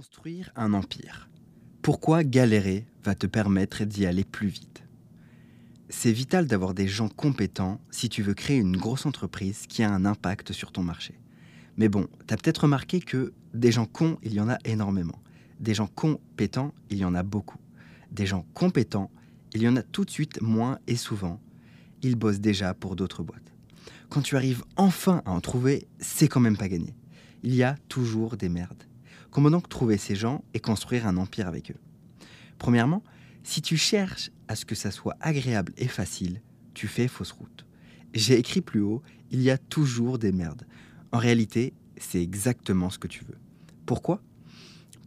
Construire un empire. Pourquoi galérer va te permettre d'y aller plus vite? C'est vital d'avoir des gens compétents si tu veux créer une grosse entreprise qui a un impact sur ton marché. Mais bon, tu as peut-être remarqué que des gens cons, il y en a énormément. Des gens compétents, il y en a beaucoup. Des gens compétents, il y en a tout de suite moins et souvent. Ils bossent déjà pour d'autres boîtes. Quand tu arrives enfin à en trouver, c'est quand même pas gagné. Il y a toujours des merdes. Comment donc trouver ces gens et construire un empire avec eux? Premièrement, si tu cherches à ce que ça soit agréable et facile, tu fais fausse route. J'ai écrit plus haut, il y a toujours des merdes. En réalité, c'est exactement ce que tu veux. Pourquoi?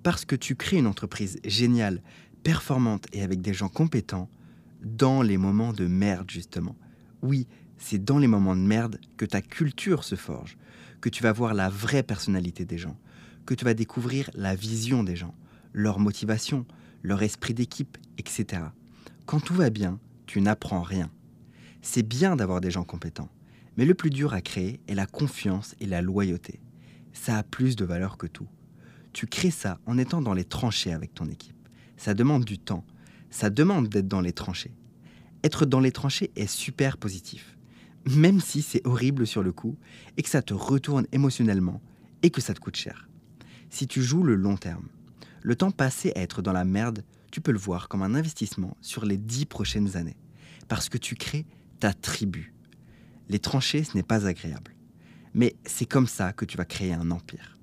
Parce que tu crées une entreprise géniale, performante et avec des gens compétents dans les moments de merde justement. Oui, c'est dans les moments de merde que ta culture se forge, que tu vas voir la vraie personnalité des gens, que tu vas découvrir la vision des gens, leur motivation, leur esprit d'équipe, etc. Quand tout va bien, tu n'apprends rien. C'est bien d'avoir des gens compétents, mais le plus dur à créer est la confiance et la loyauté. Ça a plus de valeur que tout. Tu crées ça en étant dans les tranchées avec ton équipe. Ça demande du temps, ça demande d'être dans les tranchées. Être dans les tranchées est super positif, même si c'est horrible sur le coup et que ça te retourne émotionnellement et que ça te coûte cher si tu joues le long terme. Le temps passé à être dans la merde, tu peux le voir comme un investissement sur les dix prochaines années, parce que tu crées ta tribu. Les tranchées, ce n'est pas agréable. Mais c'est comme ça que tu vas créer un empire.